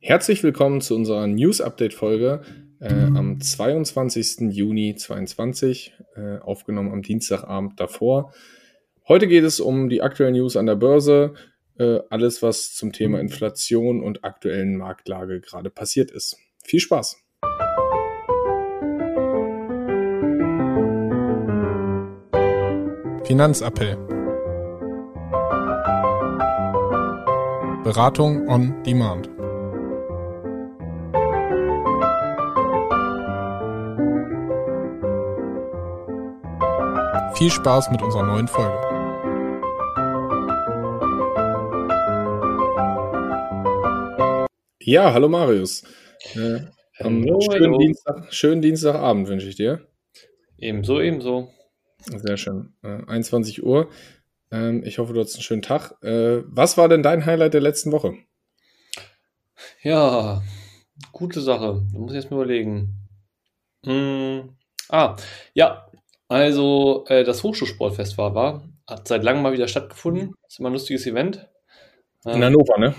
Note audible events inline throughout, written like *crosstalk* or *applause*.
Herzlich willkommen zu unserer News-Update-Folge äh, am 22. Juni 2022, äh, aufgenommen am Dienstagabend davor. Heute geht es um die aktuellen News an der Börse, äh, alles, was zum Thema Inflation und aktuellen Marktlage gerade passiert ist. Viel Spaß! Finanzappell. Beratung on Demand. Viel Spaß mit unserer neuen Folge. Ja, hallo Marius. Äh, hallo, schönen, hallo. Dienstag, schönen Dienstagabend wünsche ich dir. Ebenso, ebenso. Sehr schön. Äh, 21 Uhr. Ähm, ich hoffe, du hast einen schönen Tag. Äh, was war denn dein Highlight der letzten Woche? Ja, gute Sache. Da muss ich jetzt mal überlegen. Hm, ah, ja, also, äh, das Hochschulsportfest war, war, hat seit langem mal wieder stattgefunden. Ist immer ein lustiges Event. Ähm, in Hannover, ne?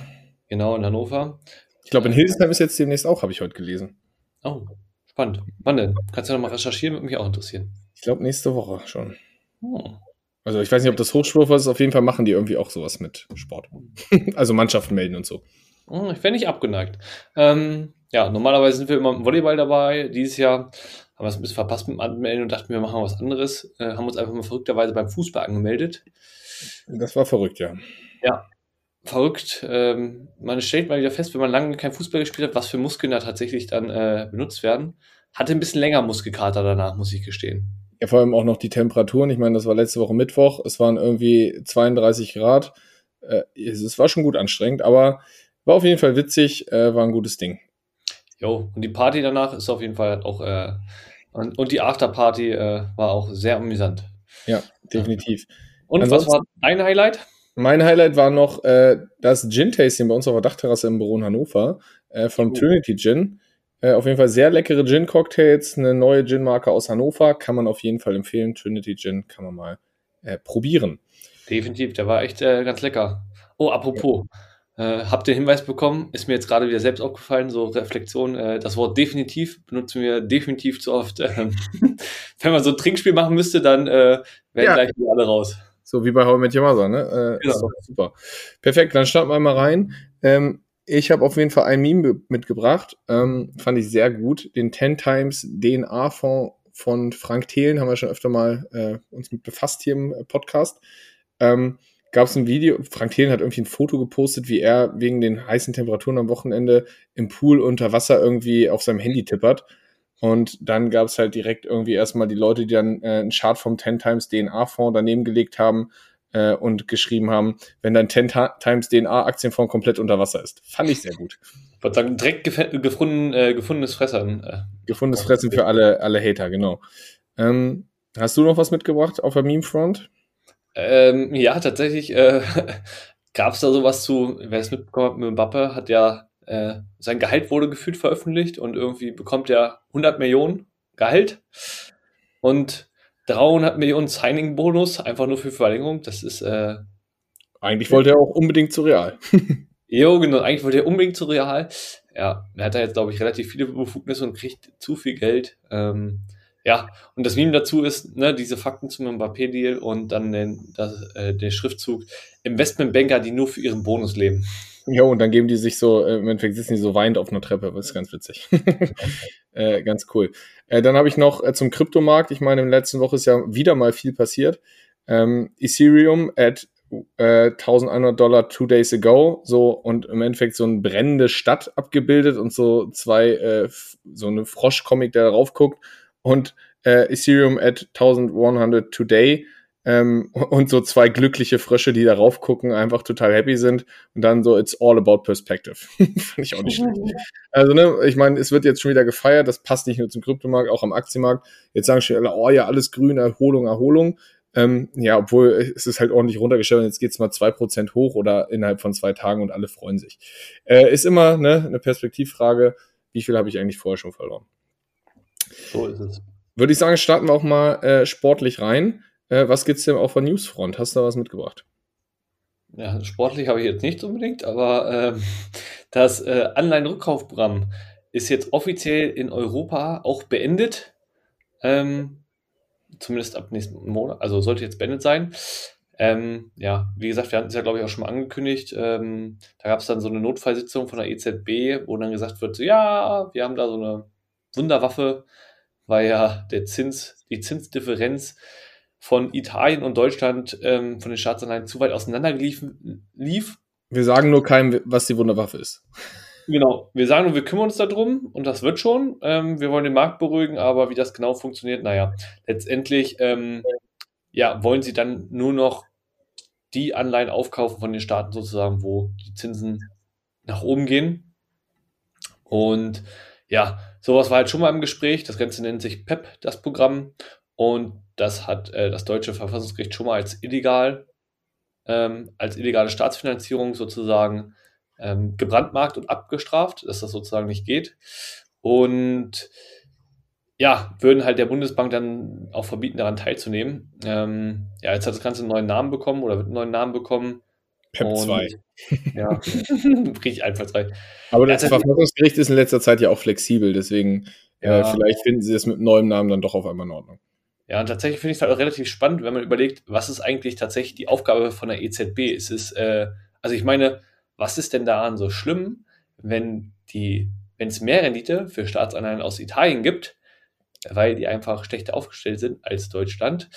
Genau, in Hannover. Ich glaube, in Hildesheim ist jetzt demnächst auch, habe ich heute gelesen. Oh, spannend. Wann denn? Kannst du noch mal recherchieren, würde mich auch interessieren. Ich glaube, nächste Woche schon. Oh. Also, ich weiß nicht, ob das Hochschulsportfest ist. Auf jeden Fall machen die irgendwie auch sowas mit Sport. *laughs* also Mannschaften melden und so. Oh, ich wäre nicht abgeneigt. Ähm, ja, normalerweise sind wir immer im Volleyball dabei. Dieses Jahr haben wir es ein bisschen verpasst mit dem Anmelden und dachten, wir machen was anderes. Äh, haben uns einfach mal verrückterweise beim Fußball angemeldet. Das war verrückt, ja. Ja, verrückt. Ähm, man stellt mal wieder fest, wenn man lange kein Fußball gespielt hat, was für Muskeln da tatsächlich dann äh, benutzt werden. Hatte ein bisschen länger Muskelkater danach, muss ich gestehen. Ja, vor allem auch noch die Temperaturen. Ich meine, das war letzte Woche Mittwoch. Es waren irgendwie 32 Grad. Äh, es war schon gut anstrengend, aber war auf jeden Fall witzig, äh, war ein gutes Ding. Jo, und die Party danach ist auf jeden Fall auch äh, und, und die Afterparty äh, war auch sehr amüsant. Ja, definitiv. Und Ansonsten, was war dein Highlight? Mein Highlight war noch äh, das Gin-Tasting bei uns auf der Dachterrasse im Büro in Hannover äh, vom oh. Trinity Gin. Äh, auf jeden Fall sehr leckere Gin-Cocktails, eine neue Gin-Marke aus Hannover. Kann man auf jeden Fall empfehlen. Trinity Gin kann man mal äh, probieren. Definitiv, der war echt äh, ganz lecker. Oh, apropos. Ja. Äh, hab den Hinweis bekommen, ist mir jetzt gerade wieder selbst aufgefallen, so Reflexion, äh, das Wort definitiv benutzen wir definitiv zu oft. *laughs* Ähm, wenn man so ein Trinkspiel machen müsste, dann äh, werden ja. gleich wieder alle raus. So wie bei How I Met Your Mother, ne? Äh, genau. Ist doch super. Perfekt, dann starten wir mal rein. Ähm, ich habe auf jeden Fall ein Meme mitgebracht, ähm, fand ich sehr gut. Den 10 Times DNA-Fonds von Frank Thelen haben wir schon öfter mal äh, uns mit befasst hier im Podcast. Ähm, gab es ein Video, Frank Thelen hat irgendwie ein Foto gepostet, wie er wegen den heißen Temperaturen am Wochenende im Pool unter Wasser irgendwie auf seinem Handy tippert. Und dann gab es halt direkt irgendwie erstmal die Leute, die dann äh, einen Chart vom 10 Times DNA-Fonds daneben gelegt haben äh, und geschrieben haben, wenn dein 10 Times DNA-Aktienfonds komplett unter Wasser ist. Fand ich sehr gut. Ich würde sagen, direkt gefunden, äh, gefundenes Fressen. Äh, gefundenes Fressen für alle, alle Hater, genau. Ähm, hast du noch was mitgebracht auf der Meme-Front? Ähm, ja, tatsächlich äh, *laughs* gab es da sowas zu, wer es mitbekommen hat, mit Mbappe hat ja, äh, sein Gehalt wurde gefühlt veröffentlicht und irgendwie bekommt er 100 Millionen Gehalt und 300 Millionen Signing-Bonus, einfach nur für Verlängerung. Das ist. Äh, eigentlich wollte er auch unbedingt zu Real. *laughs* jo, genau, eigentlich wollte er unbedingt zu Real. Ja, er hat da jetzt, glaube ich, relativ viele Befugnisse und kriegt zu viel Geld. Ähm, ja, und das Meme dazu ist, ne, diese Fakten zum Mbappé-Deal und dann den, das, äh, der Schriftzug Investmentbanker, die nur für ihren Bonus leben. Ja, und dann geben die sich so, äh, im Endeffekt sitzen die so weinend auf einer Treppe, das ist ganz witzig. *laughs* äh, ganz cool. Äh, dann habe ich noch äh, zum Kryptomarkt, ich meine, in der letzten Woche ist ja wieder mal viel passiert. Ähm, Ethereum at äh, 1100 Dollar two days ago, so und im Endeffekt so eine brennende Stadt abgebildet und so zwei, äh, so eine Frosch-Comic, der darauf guckt und äh, Ethereum at 1100 today ähm, und so zwei glückliche Frösche, die darauf gucken, einfach total happy sind und dann so it's all about perspective. *laughs* Fand ich auch nicht schlecht. *laughs* Also ne, ich meine, es wird jetzt schon wieder gefeiert, das passt nicht nur zum Kryptomarkt, auch am Aktienmarkt. Jetzt sagen schon alle, oh ja, alles grün, Erholung, Erholung. Ähm, ja, obwohl es ist halt ordentlich runtergestellt und jetzt geht's mal zwei Prozent hoch oder innerhalb von zwei Tagen und alle freuen sich. Äh, ist immer ne, eine Perspektivfrage, wie viel habe ich eigentlich vorher schon verloren? So ist es. Würde ich sagen, starten wir auch mal äh, sportlich rein. Äh, was gibt's denn auf der Newsfront? Hast du da was mitgebracht? Ja, sportlich habe ich jetzt nicht unbedingt, aber ähm, *laughs* Das äh, Anleihen-Rückkaufprogramm ist jetzt offiziell in Europa auch beendet. Ähm, zumindest ab nächsten Monat, also sollte jetzt beendet sein. Ähm, ja, wie gesagt, wir hatten es ja, glaube ich, auch schon mal angekündigt. Ähm, da gab es dann so eine Notfallsitzung von der EZB, wo dann gesagt wird, so, ja, wir haben da so eine Wunderwaffe, weil ja der Zins, die Zinsdifferenz von Italien und Deutschland ähm, von den Staatsanleihen zu weit auseinandergeliefen lief. Wir sagen nur keinem, was die Wunderwaffe ist. Genau, wir sagen nur, wir kümmern uns darum und das wird schon. Ähm, wir wollen den Markt beruhigen, aber wie das genau funktioniert, naja, letztendlich ähm, ja, wollen sie dann nur noch die Anleihen aufkaufen von den Staaten sozusagen, wo die Zinsen nach oben gehen. Und ja, sowas war halt schon mal im Gespräch. Das Ganze nennt sich PEP, das Programm. Und das hat äh, das deutsche Verfassungsgericht schon mal als illegal, ähm, als illegale Staatsfinanzierung sozusagen ähm, gebrandmarkt und abgestraft, dass das sozusagen nicht geht. Und ja, würden halt der Bundesbank dann auch verbieten, daran teilzunehmen. Ähm, ja, jetzt hat das Ganze einen neuen Namen bekommen oder wird einen neuen Namen bekommen. PEP 2. Ja, *laughs* richtig einfallsreich. Aber das ja, Verfassungsgericht ist in letzter Zeit ja auch flexibel, deswegen äh, ja. äh, vielleicht finden sie es mit neuem Namen dann doch auf einmal in Ordnung. Ja, und tatsächlich finde ich es halt auch relativ spannend, wenn man überlegt, was ist eigentlich tatsächlich die Aufgabe von der EZB? Es ist, äh, also ich meine, was ist denn daran so schlimm, wenn die, wenn es mehr Rendite für Staatsanleihen aus Italien gibt, weil die einfach schlechter aufgestellt sind als Deutschland.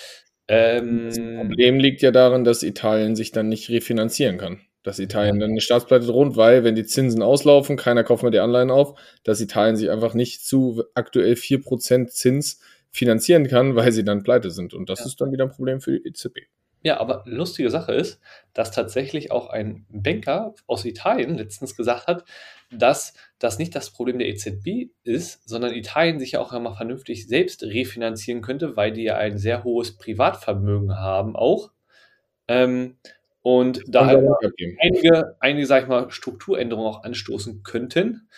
Ähm, das Problem liegt ja darin, dass Italien sich dann nicht refinanzieren kann. Dass Italien dann eine Staatspleite droht, weil, wenn die Zinsen auslaufen, keiner kauft mehr die Anleihen auf, dass Italien sich einfach nicht zu aktuell 4% Zins finanzieren kann, *laughs* weil sie dann pleite sind. Und das ja. ist dann wieder ein Problem für die EZB. Ja, aber lustige Sache ist, dass tatsächlich auch ein Banker aus Italien letztens gesagt hat, dass das nicht das Problem der EZB ist, sondern Italien sich ja auch einmal vernünftig selbst refinanzieren könnte, weil die ja ein sehr hohes Privatvermögen haben auch. Ähm, und da halt einige, einige, sag ich mal, Strukturänderungen auch anstoßen könnten.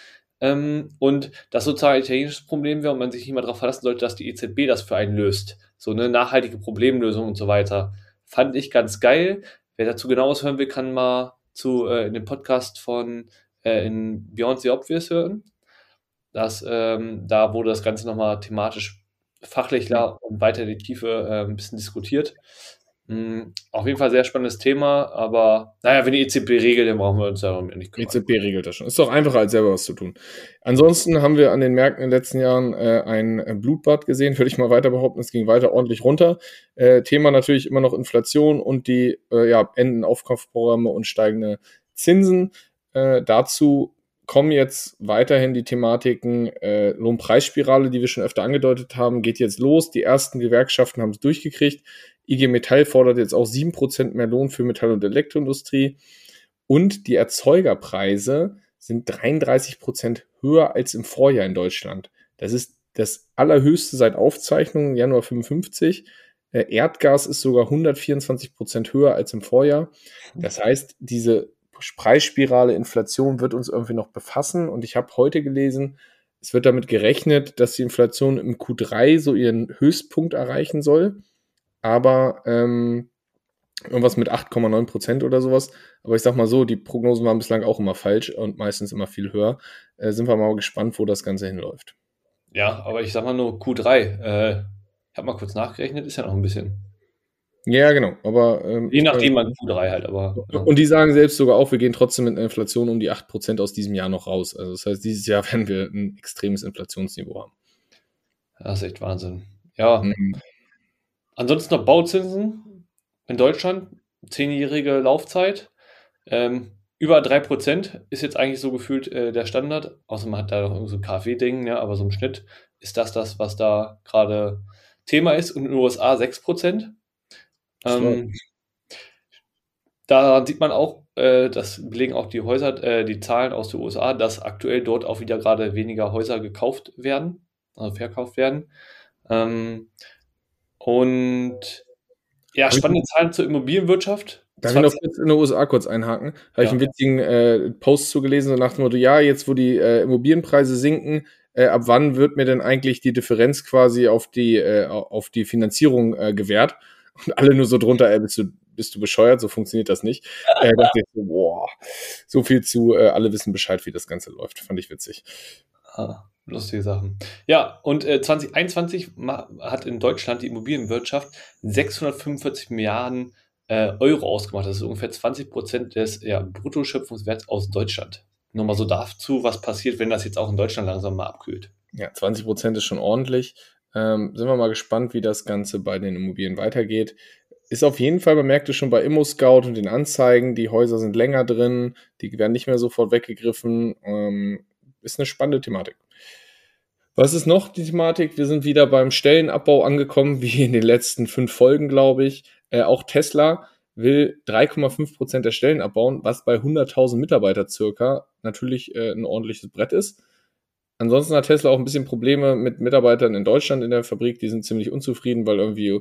Ähm, und das sozusagen ein italienisches Problem wäre und man sich nicht mal darauf verlassen sollte, dass die EZB das für einen löst. So eine nachhaltige Problemlösung und so weiter. Fand ich ganz geil. Wer dazu genaues hören will, kann mal zu äh, in dem Podcast von äh, in Beyond the Obvious hören. Das, ähm, da wurde das Ganze nochmal thematisch fachlicher und weiter in die Tiefe äh, ein bisschen diskutiert. Mhm, auf jeden Fall sehr spannendes Thema, aber naja, wenn die EZB regelt, dann brauchen wir uns darum nicht kümmern. EZB regelt das schon. Ist doch einfacher, als selber was zu tun. Ansonsten haben wir an den Märkten in den letzten Jahren äh, ein Blutbad gesehen, würde ich mal weiter behaupten. Es ging weiter ordentlich runter. Äh, Thema natürlich immer noch Inflation und die äh, ja, Enden Aufkaufprogramme und steigende Zinsen. Äh, dazu kommen jetzt weiterhin die Thematiken äh, Lohnpreisspirale, die wir schon öfter angedeutet haben, geht jetzt los. Die ersten Gewerkschaften haben es durchgekriegt. IG Metall fordert jetzt auch 7% mehr Lohn für Metall- und Elektroindustrie. Und die Erzeugerpreise sind 33% höher als im Vorjahr in Deutschland. Das ist das allerhöchste seit Aufzeichnung, Januar 55. Äh, Erdgas ist sogar 124% höher als im Vorjahr. Das heißt, diese Preisspirale Inflation wird uns irgendwie noch befassen. Und ich habe heute gelesen, es wird damit gerechnet, dass die Inflation im Q3 so ihren Höchstpunkt erreichen soll aber ähm, irgendwas mit 8,9 Prozent oder sowas. Aber ich sag mal so, die Prognosen waren bislang auch immer falsch und meistens immer viel höher. Äh, sind wir mal gespannt, wo das Ganze hinläuft. Ja, aber ich sag mal nur Q3. Äh, ich habe mal kurz nachgerechnet, ist ja noch ein bisschen. Ja, genau. Aber ähm, je nachdem man Q3 halt, aber. Ja. Und die sagen selbst sogar auch, wir gehen trotzdem mit einer Inflation um die 8% aus diesem Jahr noch raus. Also das heißt, dieses Jahr *laughs* werden wir ein extremes Inflationsniveau haben. Das ist echt Wahnsinn. Ja. Mhm. Ansonsten noch Bauzinsen in Deutschland, zehnjährige Laufzeit. Ähm, über 3% ist jetzt eigentlich so gefühlt äh, der Standard. Außer man hat da noch so ein KfW-Ding, ja, aber so im Schnitt ist das das, was da gerade Thema ist. Und in den USA 6%. Ähm, da sieht man auch, äh, das belegen auch die Häuser, äh, die Zahlen aus den USA, dass aktuell dort auch wieder gerade weniger Häuser gekauft werden, also verkauft werden. Ähm, und ja, spannende Zahlen zur Immobilienwirtschaft. Darf ich noch kurz in den USA kurz einhaken? Habe ja. ich einen witzigen äh, Post zugelesen, so nach dem Motto, ja, jetzt wo die äh, Immobilienpreise sinken, äh, ab wann wird mir denn eigentlich die Differenz quasi auf die, äh, auf die Finanzierung äh, gewährt? Und *laughs* alle nur so drunter, ey, bist du bist du bescheuert, so funktioniert das nicht. *laughs* Äh, dachte ich so, boah, so viel zu, äh, alle wissen Bescheid, wie das Ganze läuft. Fand ich witzig. Ah, lustige Sachen. Ja, und äh, 2021 hat in Deutschland die Immobilienwirtschaft 645 Milliarden äh, Euro ausgemacht. Das ist ungefähr 20 Prozent des ja, Bruttoschöpfungswerts aus Deutschland. Nur mal so dazu, was passiert, wenn das jetzt auch in Deutschland langsam mal abkühlt. Ja, 20 Prozent ist schon ordentlich. Ähm, sind wir mal gespannt, wie das Ganze bei den Immobilien weitergeht. Ist auf jeden Fall, man merkt es schon bei ImmoScout und den Anzeigen, die Häuser sind länger drin, die werden nicht mehr sofort weggegriffen. Ähm, ist eine spannende Thematik. Was ist noch die Thematik? Wir sind wieder beim Stellenabbau angekommen, *laughs* wie in den letzten fünf Folgen, glaube ich. Äh, auch Tesla will 3,5 Prozent der Stellen abbauen, was bei 100.000 Mitarbeiter circa natürlich äh, ein ordentliches Brett ist. Ansonsten hat Tesla auch ein bisschen Probleme mit Mitarbeitern in Deutschland in der Fabrik. Die sind ziemlich unzufrieden, weil irgendwie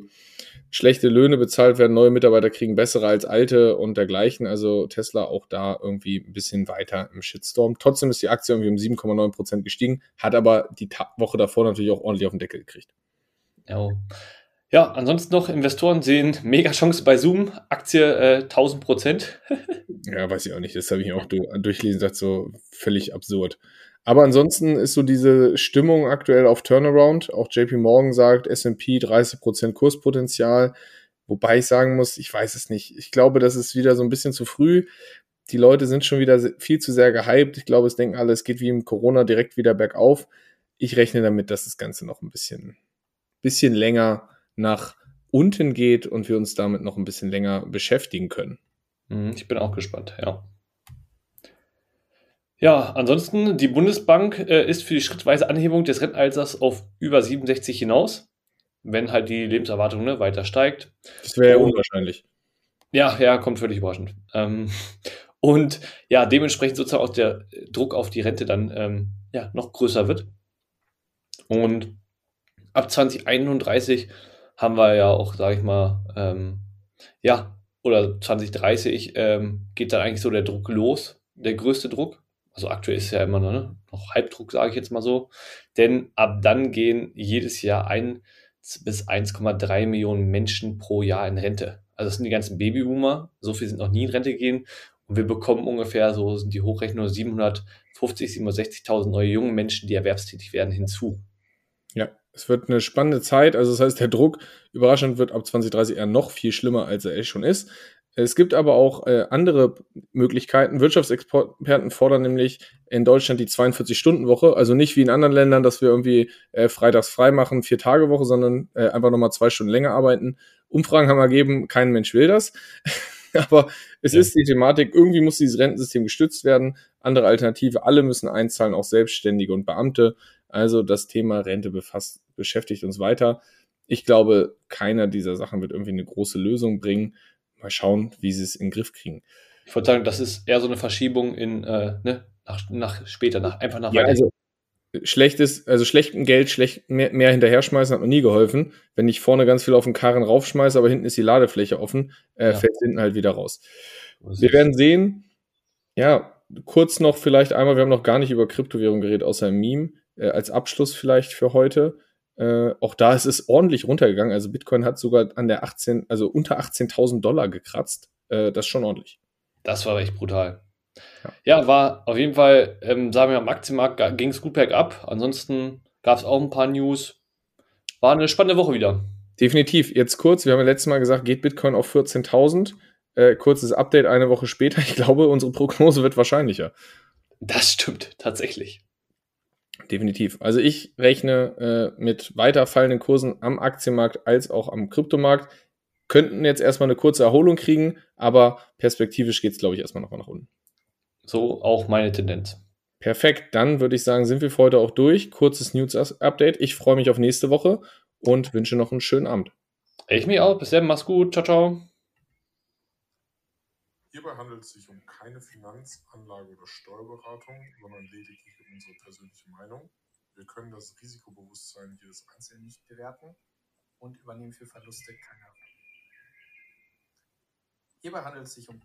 schlechte Löhne bezahlt werden. Neue Mitarbeiter kriegen bessere als alte und dergleichen. Also Tesla auch da irgendwie ein bisschen weiter im Shitstorm. Trotzdem ist die Aktie irgendwie um 7,9 Prozent gestiegen, hat aber die Woche davor natürlich auch ordentlich auf den Deckel gekriegt. Ja. Ja, ansonsten noch, Investoren sehen mega Chance bei Zoom, Aktie äh, 1000 Prozent. *laughs* ja, weiß ich auch nicht. Das habe ich auch durchlesen, das so völlig absurd. Aber ansonsten ist so diese Stimmung aktuell auf Turnaround. Auch JP Morgan sagt, S&P 30% Kurspotenzial. Wobei ich sagen muss, ich weiß es nicht. Ich glaube, das ist wieder so ein bisschen zu früh. Die Leute sind schon wieder viel zu sehr gehypt. Ich glaube, es denken alle, es geht wie im Corona direkt wieder bergauf. Ich rechne damit, dass das Ganze noch ein bisschen, bisschen länger nach unten geht und wir uns damit noch ein bisschen länger beschäftigen können. Mhm, ich bin auch gespannt, ja. Ja, ansonsten, die Bundesbank äh, ist für die schrittweise Anhebung des Rentenalters auf über 67 hinaus, wenn halt die Lebenserwartung ne, weiter steigt. Das wäre ja unwahrscheinlich. Ja, ja, kommt völlig überraschend. Ähm, *laughs* und ja, dementsprechend sozusagen auch der Druck auf die Rente dann ähm, ja, noch größer wird. Und ab 2031 haben wir ja auch, sage ich mal, ähm, ja, oder 2030 ähm, geht dann eigentlich so der Druck los, der größte Druck also aktuell ist ja immer noch, ne, noch Halbdruck, sage ich jetzt mal so, denn ab dann gehen jedes Jahr ein bis 1,3 Millionen Menschen pro Jahr in Rente. Also das sind die ganzen Babyboomer, so viel sind noch nie in Rente gehen und wir bekommen ungefähr, so sind die Hochrechnungen, 750, 760.000 neue junge Menschen, die erwerbstätig werden, hinzu. Ja, es wird eine spannende Zeit. Also das heißt, der Druck überraschend wird ab 2030 eher noch viel schlimmer, als er schon ist. Es gibt aber auch äh, andere Möglichkeiten. Wirtschaftsexperten fordern nämlich in Deutschland die 42-Stunden-Woche. Also nicht wie in anderen Ländern, dass wir irgendwie äh, freitags frei machen, vier Tage Woche, sondern äh, einfach nochmal zwei Stunden länger arbeiten. Umfragen haben ergeben, kein Mensch will das. *laughs* aber es ja. ist die Thematik, irgendwie muss dieses Rentensystem gestützt werden. Andere Alternative, alle müssen einzahlen, auch Selbstständige und Beamte. Also das Thema Rente befasst, beschäftigt uns weiter. Ich glaube, keiner dieser Sachen wird irgendwie eine große Lösung bringen mal schauen, wie sie es in den Griff kriegen. Ich würde sagen, das ist eher so eine Verschiebung in, äh, ne, nach, nach später, nach, einfach nach ja, also schlechtes, also schlechtem Geld schlecht mehr, mehr hinterher schmeißen hat noch nie geholfen. Wenn ich vorne ganz viel auf den Karren raufschmeiße, aber hinten ist die Ladefläche offen, äh, ja. fällt hinten halt wieder raus. Wir werden sehen. Ja, kurz noch vielleicht einmal, wir haben noch gar nicht über Kryptowährung geredet, außer im Meme, äh, als Abschluss vielleicht für heute. Äh, auch da ist es ordentlich runtergegangen. Also Bitcoin hat sogar an der 18, also unter 18.000 Dollar gekratzt. Äh, das ist schon ordentlich. Das war echt brutal. Ja, ja war auf jeden Fall, ähm, sagen wir am Aktienmarkt ging es gut bergab. Ansonsten gab es auch ein paar News. War eine spannende Woche wieder. Definitiv. Jetzt kurz, wir haben ja letztes Mal gesagt, geht Bitcoin auf 14.000. Äh, kurzes Update eine Woche später. *laughs* Ich glaube, unsere Prognose wird wahrscheinlicher. Das stimmt, tatsächlich. Definitiv. Also ich rechne äh, mit weiter fallenden Kursen am Aktienmarkt als auch am Kryptomarkt. Könnten jetzt erstmal eine kurze Erholung kriegen, aber perspektivisch geht es, glaube ich, erstmal noch mal nach unten. So auch meine Tendenz. Perfekt, dann würde ich sagen, sind wir für heute auch durch. Kurzes News-Update. Ich freue mich auf nächste Woche und wünsche noch einen schönen Abend. Ich mich auch. Bis dann, mach's gut. Ciao, ciao. Hierbei handelt es sich um keine Finanz-, Anlage- oder Steuerberatung, sondern lediglich unsere persönliche Meinung. Wir können das Risikobewusstsein jedes Einzelnen nicht bewerten und übernehmen für Verluste keine Haftung. Hierbei handelt es sich um